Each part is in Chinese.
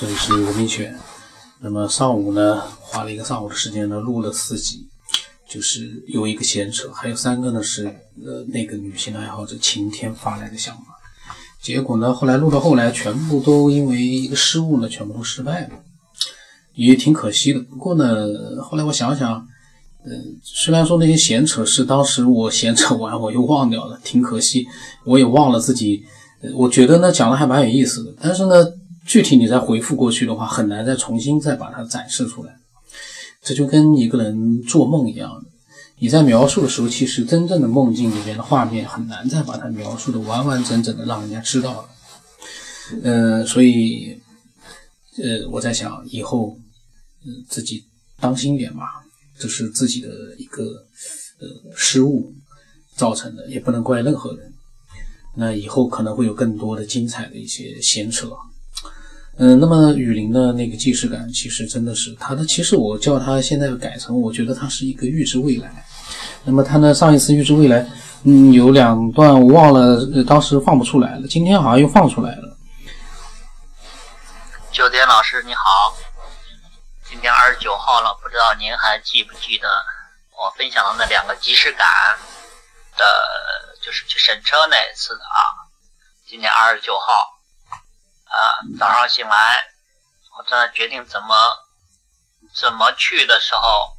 这里是文明犬。那么上午呢，花了一个上午的时间呢，录了四集，就是有一个闲扯，还有三个呢是呃那个女性爱好者晴天发来的想法。结果呢，后来录到后来，全部都因为一个失误呢，全部都失败了，也挺可惜的。不过呢，后来我想想，嗯，虽然说那些闲扯是当时我闲扯完我又忘掉了，挺可惜，我也忘了自己。我觉得呢讲的还蛮有意思的，但是呢。具体你再回复过去的话，很难再重新再把它展示出来。这就跟一个人做梦一样，你在描述的时候，其实真正的梦境里面的画面很难再把它描述的完完整整的让人家知道了。呃，所以，呃，我在想以后，自己当心点吧，这是自己的一个呃失误造成的，也不能怪任何人。那以后可能会有更多的精彩的一些闲扯。嗯，那么雨林的那个既视感，其实真的是它的。其实我叫它现在改成，我觉得它是一个预知未来。那么它呢，上一次预知未来，嗯，有两段我忘了，当时放不出来了。今天好像又放出来了。九天老师你好，今天二十九号了，不知道您还记不记得我分享的那两个即视感的，就是去审车那一次的啊？今天二十九号。啊，早上醒来，我正在决定怎么怎么去的时候，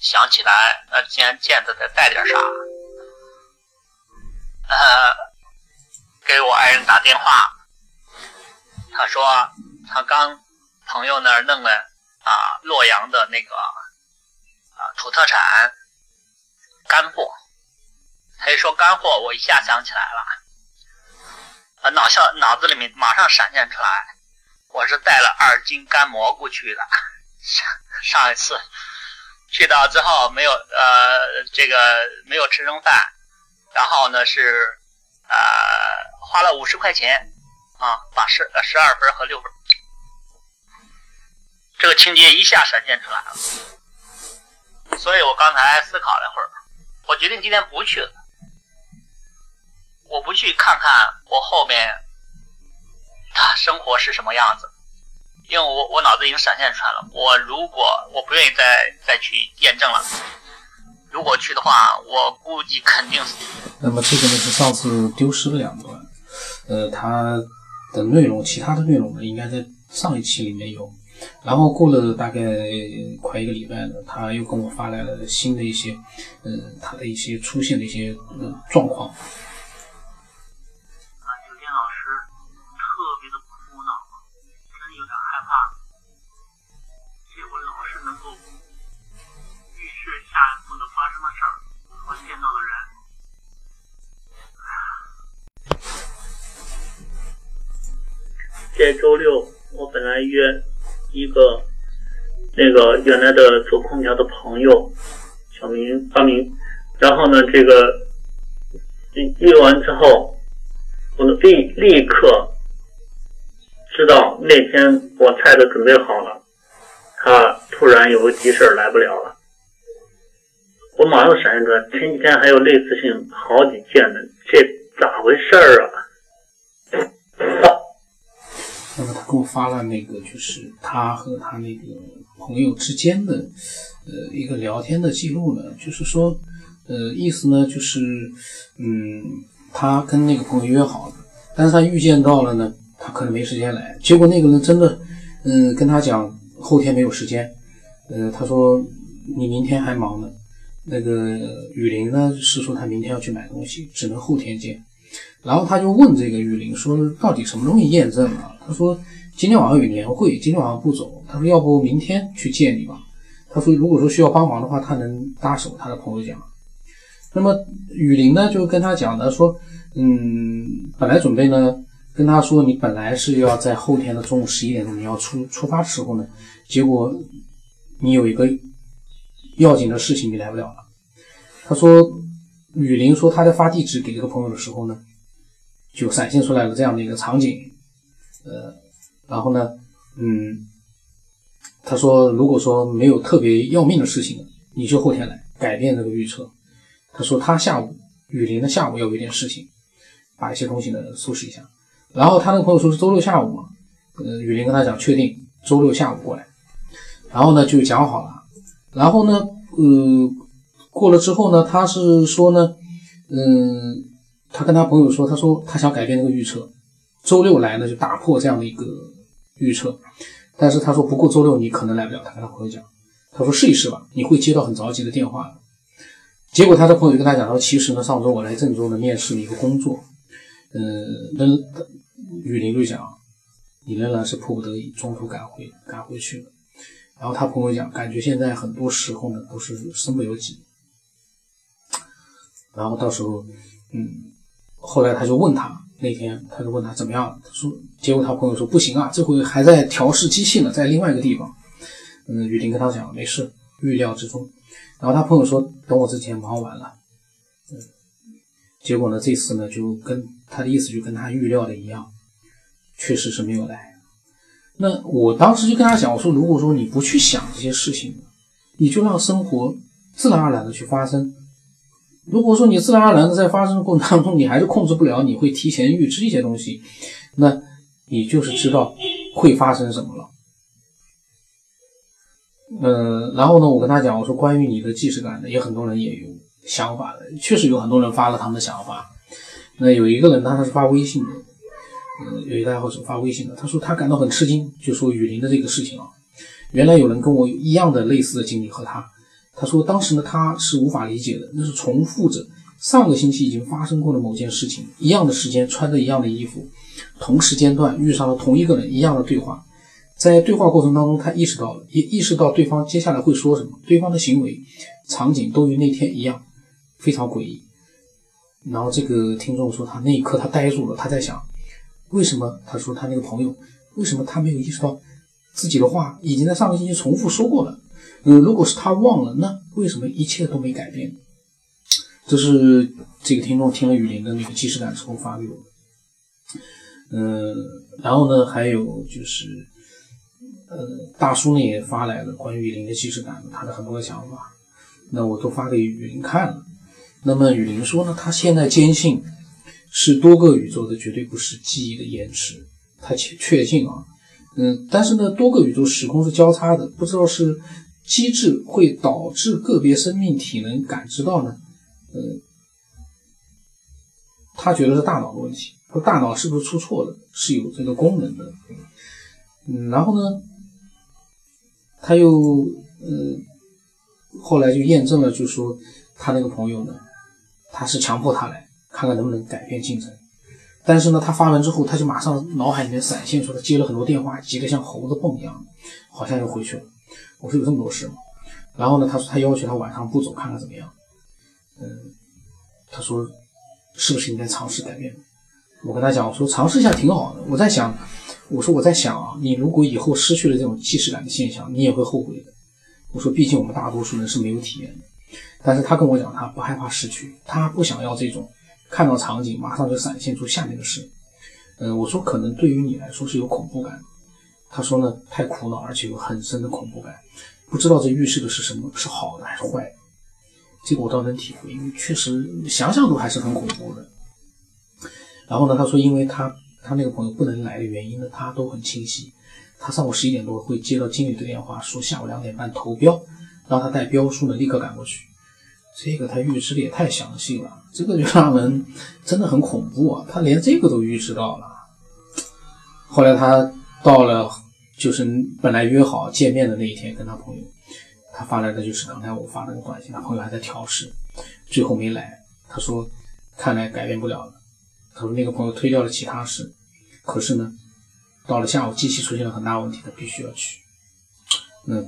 想起来，那既然见着得带点啥，呃，给我爱人打电话，他说他刚朋友那儿弄了啊洛阳的那个啊土特产干货，他一说干货，我一下想起来了。啊脑笑脑子里面马上闪现出来，我是带了二斤干蘑菇去的。上上一次去到之后没有呃这个没有吃中饭，然后呢是呃花了五十块钱啊把十呃十二分和六分这个情节一下闪现出来了，所以我刚才思考了一会儿，我决定今天不去了。我不去看看我后面他生活是什么样子，因为我我脑子已经闪现出来了。我如果我不愿意再再去验证了，如果去的话，我估计肯定。那么这个呢是上次丢失了两段，呃，它的内容，其他的内容呢应该在上一期里面有。然后过了大概快一个礼拜呢，他又跟我发来了新的一些，嗯，他的一些出现的一些状况。这周六我本来约一个那个原来的做空调的朋友小明发明，然后呢，这个约完之后，我立立刻知道那天我菜都准备好了，他突然有个急事来不了了，我马上闪现出来，前几天还有类似性好几件呢，这咋回事儿啊？那么他给我发了那个，就是他和他那个朋友之间的，呃，一个聊天的记录呢。就是说，呃，意思呢，就是，嗯，他跟那个朋友约好了，但是他预见到了呢，他可能没时间来。结果那个人真的，嗯，跟他讲后天没有时间。呃，他说你明天还忙呢。那个雨林呢是说他明天要去买东西，只能后天见。然后他就问这个玉林说：“到底什么东西验证了？”他说：“今天晚上有年会，今天晚上不走。”他说：“要不明天去见你吧？”他说：“如果说需要帮忙的话，他能搭手。”他的朋友讲。那么雨林呢就跟他讲的说：“嗯，本来准备呢跟他说，你本来是要在后天的中午十一点钟你要出出发的时候呢，结果你有一个要紧的事情你来不了了。”他说。雨林说他在发地址给这个朋友的时候呢，就闪现出来了这样的一个场景，呃，然后呢，嗯，他说如果说没有特别要命的事情，你就后天来改变这个预测。他说他下午雨林的下午要有点事情，把一些东西呢收拾一下。然后他那个朋友说是周六下午嘛，呃，雨林跟他讲确定周六下午过来，然后呢就讲好了，然后呢，呃，过了之后呢，他是说呢，嗯，他跟他朋友说，他说他想改变这个预测，周六来呢就打破这样的一个预测，但是他说不过周六你可能来不了，他跟他朋友讲，他说试一试吧，你会接到很着急的电话的。结果他的朋友就跟他讲说，其实呢，上周我来郑州呢面试了一个工作，嗯，那雨林就讲，你仍然是迫不得已中途赶回赶回去了。然后他朋友讲，感觉现在很多时候呢都是身不由己。然后到时候，嗯，后来他就问他那天他就问他怎么样，他说，结果他朋友说不行啊，这回还在调试机器呢，在另外一个地方。嗯，雨林跟他讲没事，预料之中。然后他朋友说：“等我之前忙完了。”嗯，结果呢，这次呢就跟他的意思就跟他预料的一样，确实是没有来。那我当时就跟他讲，我说：“如果说你不去想这些事情，你就让生活自然而然的去发生。如果说你自然而然的在发生的过程当中，你还是控制不了，你会提前预知一些东西，那你就是知道会发生什么了。”嗯，然后呢，我跟他讲，我说关于你的既视感呢，也很多人也有想法的，确实有很多人发了他们的想法。那有一个人，他他是发微信的，嗯，有一个爱好者发微信的，他说他感到很吃惊，就说雨林的这个事情啊，原来有人跟我一样的类似的经历和他，他说当时呢他是无法理解的，那是重复着上个星期已经发生过的某件事情，一样的时间穿着一样的衣服，同时间段遇上了同一个人，一样的对话。在对话过程当中，他意识到了，也意识到对方接下来会说什么，对方的行为、场景都与那天一样，非常诡异。然后这个听众说，他那一刻他呆住了，他在想，为什么？他说他那个朋友，为什么他没有意识到自己的话已经在上个星期重复说过了？嗯，如果是他忘了，那为什么一切都没改变？这是这个听众听了雨林的那个即视感之后发给我的。嗯，然后呢，还有就是。呃，大叔呢也发来了关于雨林的即视感，他的很多的想法，那我都发给雨林看了。那么雨林说呢，他现在坚信是多个宇宙的，绝对不是记忆的延迟。他确确信啊，嗯，但是呢，多个宇宙时空是交叉的，不知道是机制会导致个别生命体能感知到呢？嗯，他觉得是大脑的问题，说大脑是不是出错了，是有这个功能的。嗯，然后呢？他又，嗯，后来就验证了，就说他那个朋友呢，他是强迫他来看看能不能改变进程。但是呢，他发完之后，他就马上脑海里面闪现出他接了很多电话，急得像猴子蹦一样，好像又回去了。我说有这么多事吗？然后呢，他说他要求他晚上不走，看看怎么样。嗯，他说是不是应该尝试改变？我跟他讲，我说尝试一下挺好的。我在想。我说我在想啊，你如果以后失去了这种既视感的现象，你也会后悔的。我说，毕竟我们大多数人是没有体验的。但是他跟我讲，他不害怕失去，他不想要这种看到场景马上就闪现出下面的事。嗯，我说可能对于你来说是有恐怖感。他说呢，太苦恼，而且有很深的恐怖感，不知道这预示的是什么，是好的还是坏的。这个我倒能体会，因为确实想想都还是很恐怖的。然后呢，他说，因为他。他那个朋友不能来的原因呢，他都很清晰。他上午十一点多会接到经理的电话，说下午两点半投标，让他带标书呢立刻赶过去。这个他预知的也太详细了，这个就让人真的很恐怖啊！他连这个都预知到了。后来他到了，就是本来约好见面的那一天，跟他朋友，他发来的就是刚才我发那个短信，他朋友还在调试，最后没来。他说，看来改变不了了。他说那个朋友推掉了其他事。可是呢，到了下午，机器出现了很大问题，他必须要去。那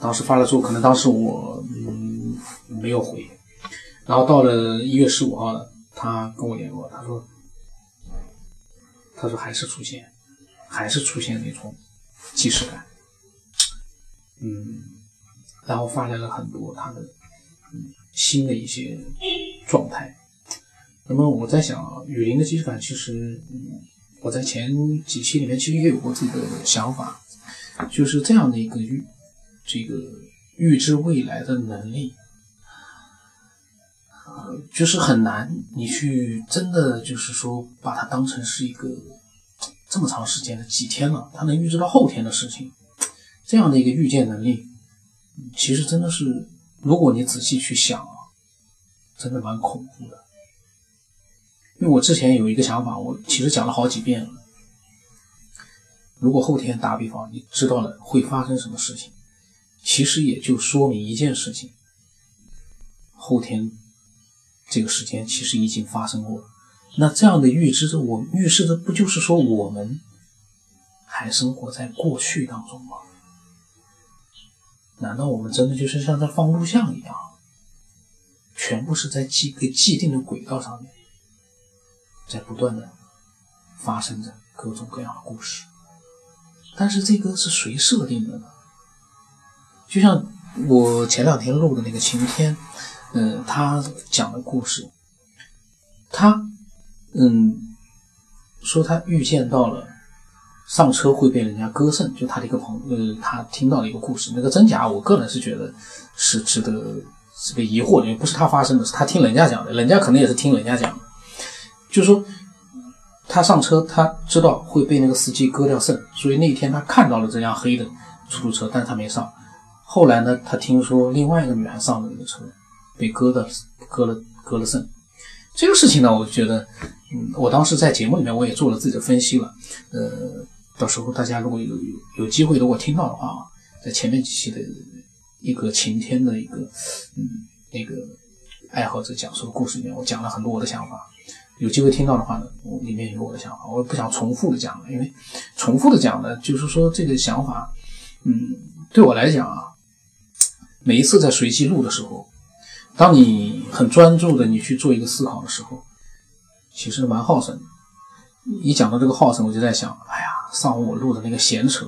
当时发了之后，可能当时我嗯没有回。然后到了一月十五号了，他跟我联络，他说，他说还是出现，还是出现那种即视感。嗯，然后发来了很多他的嗯新的一些状态。那么我在想，雨林的即视感其实嗯。我在前几期里面其实也有过自己的想法，就是这样的一个预，这个预知未来的能力，呃，就是很难你去真的就是说把它当成是一个这么长时间的几天了，他能预知到后天的事情，这样的一个预见能力，其实真的是，如果你仔细去想啊，真的蛮恐怖的。因为我之前有一个想法，我其实讲了好几遍了。如果后天打比方，你知道了会发生什么事情，其实也就说明一件事情：后天这个时间其实已经发生过了。那这样的预知着，我预示的不就是说我们还生活在过去当中吗？难道我们真的就是像在放录像一样，全部是在既个既定的轨道上面，在不断的发生着各种各样的故事？但是这个是谁设定的呢？就像我前两天录的那个晴天，呃，他讲的故事，他嗯说他预见到了上车会被人家割肾，就他的一个朋呃，他听到的一个故事，那个真假，我个人是觉得是值得是个疑惑的，因为不是他发生的，是他听人家讲的，人家可能也是听人家讲的，就是说。他上车，他知道会被那个司机割掉肾，所以那天他看到了这辆黑的出租车，但是他没上。后来呢，他听说另外一个女孩上了那个车，被割的割了割了肾。这个事情呢，我觉得，嗯，我当时在节目里面我也做了自己的分析了。呃，到时候大家如果有有有机会如果听到的话，在前面几期的一个晴天的一个嗯那个爱好者讲述的故事里面，我讲了很多我的想法。有机会听到的话呢，我里面有我的想法，我不想重复的讲了，因为重复的讲呢，就是说这个想法，嗯，对我来讲啊，每一次在随机录的时候，当你很专注的你去做一个思考的时候，其实蛮耗神的。一讲到这个耗神，我就在想，哎呀，上午我录的那个闲扯，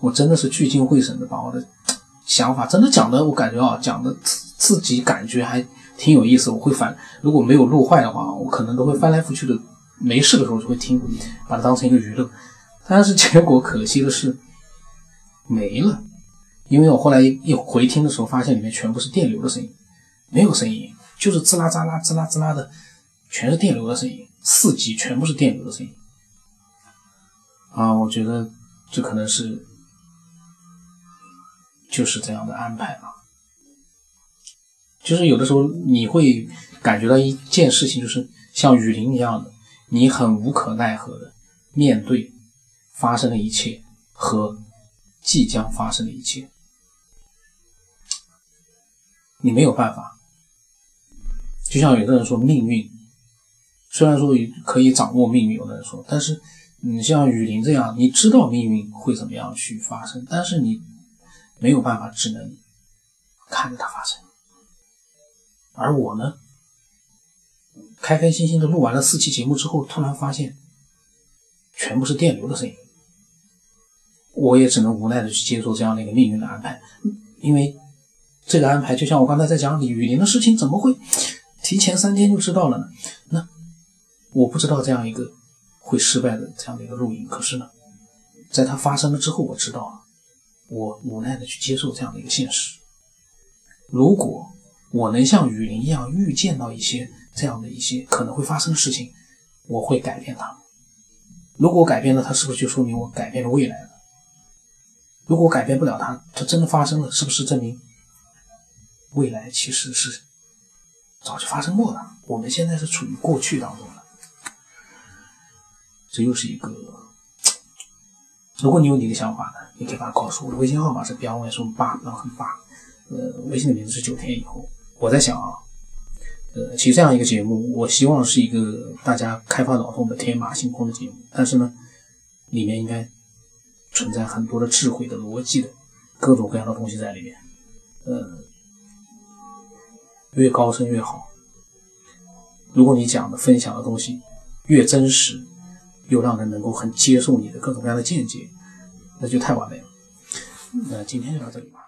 我真的是聚精会神的把我的 想法真的讲的，我感觉啊，讲的自自己感觉还。挺有意思，我会翻。如果没有录坏的话，我可能都会翻来覆去的。没事的时候就会听，把它当成一个娱乐。但是结果可惜的是没了，因为我后来一回听的时候，发现里面全部是电流的声音，没有声音，就是滋啦滋啦滋啦滋啦的，全是电流的声音，四级全部是电流的声音。啊，我觉得这可能是就是这样的安排吧。就是有的时候你会感觉到一件事情，就是像雨林一样的，你很无可奈何的面对发生的一切和即将发生的一切，你没有办法。就像有的人说命运，虽然说可以掌握命运，有的人说，但是你像雨林这样，你知道命运会怎么样去发生，但是你没有办法，只能看着它发生。而我呢，开开心心的录完了四期节目之后，突然发现全部是电流的声音，我也只能无奈的去接受这样的一个命运的安排，因为这个安排就像我刚才在讲李雨林的事情，怎么会提前三天就知道了呢？那我不知道这样一个会失败的这样的一个录音，可是呢，在它发生了之后，我知道了，我无奈的去接受这样的一个现实，如果。我能像雨林一样预见到一些这样的一些可能会发生的事情，我会改变它。如果我改变了它，是不是就说明我改变了未来了？如果我改变不了它，它真的发生了，是不是证明未来其实是早就发生过的？我们现在是处于过去当中的。这又是一个，如果你有你的想法呢，你可以把它告诉我。的微信号码是 b y s 八，然后八，呃，微信的名字是九天以后。我在想啊，呃，其实这样一个节目，我希望是一个大家开发脑洞的天马行空的节目，但是呢，里面应该存在很多的智慧的逻辑的各种各样的东西在里面，呃，越高深越好。如果你讲的分享的东西越真实，又让人能够很接受你的各种各样的见解，那就太完美了。那今天就到这里吧。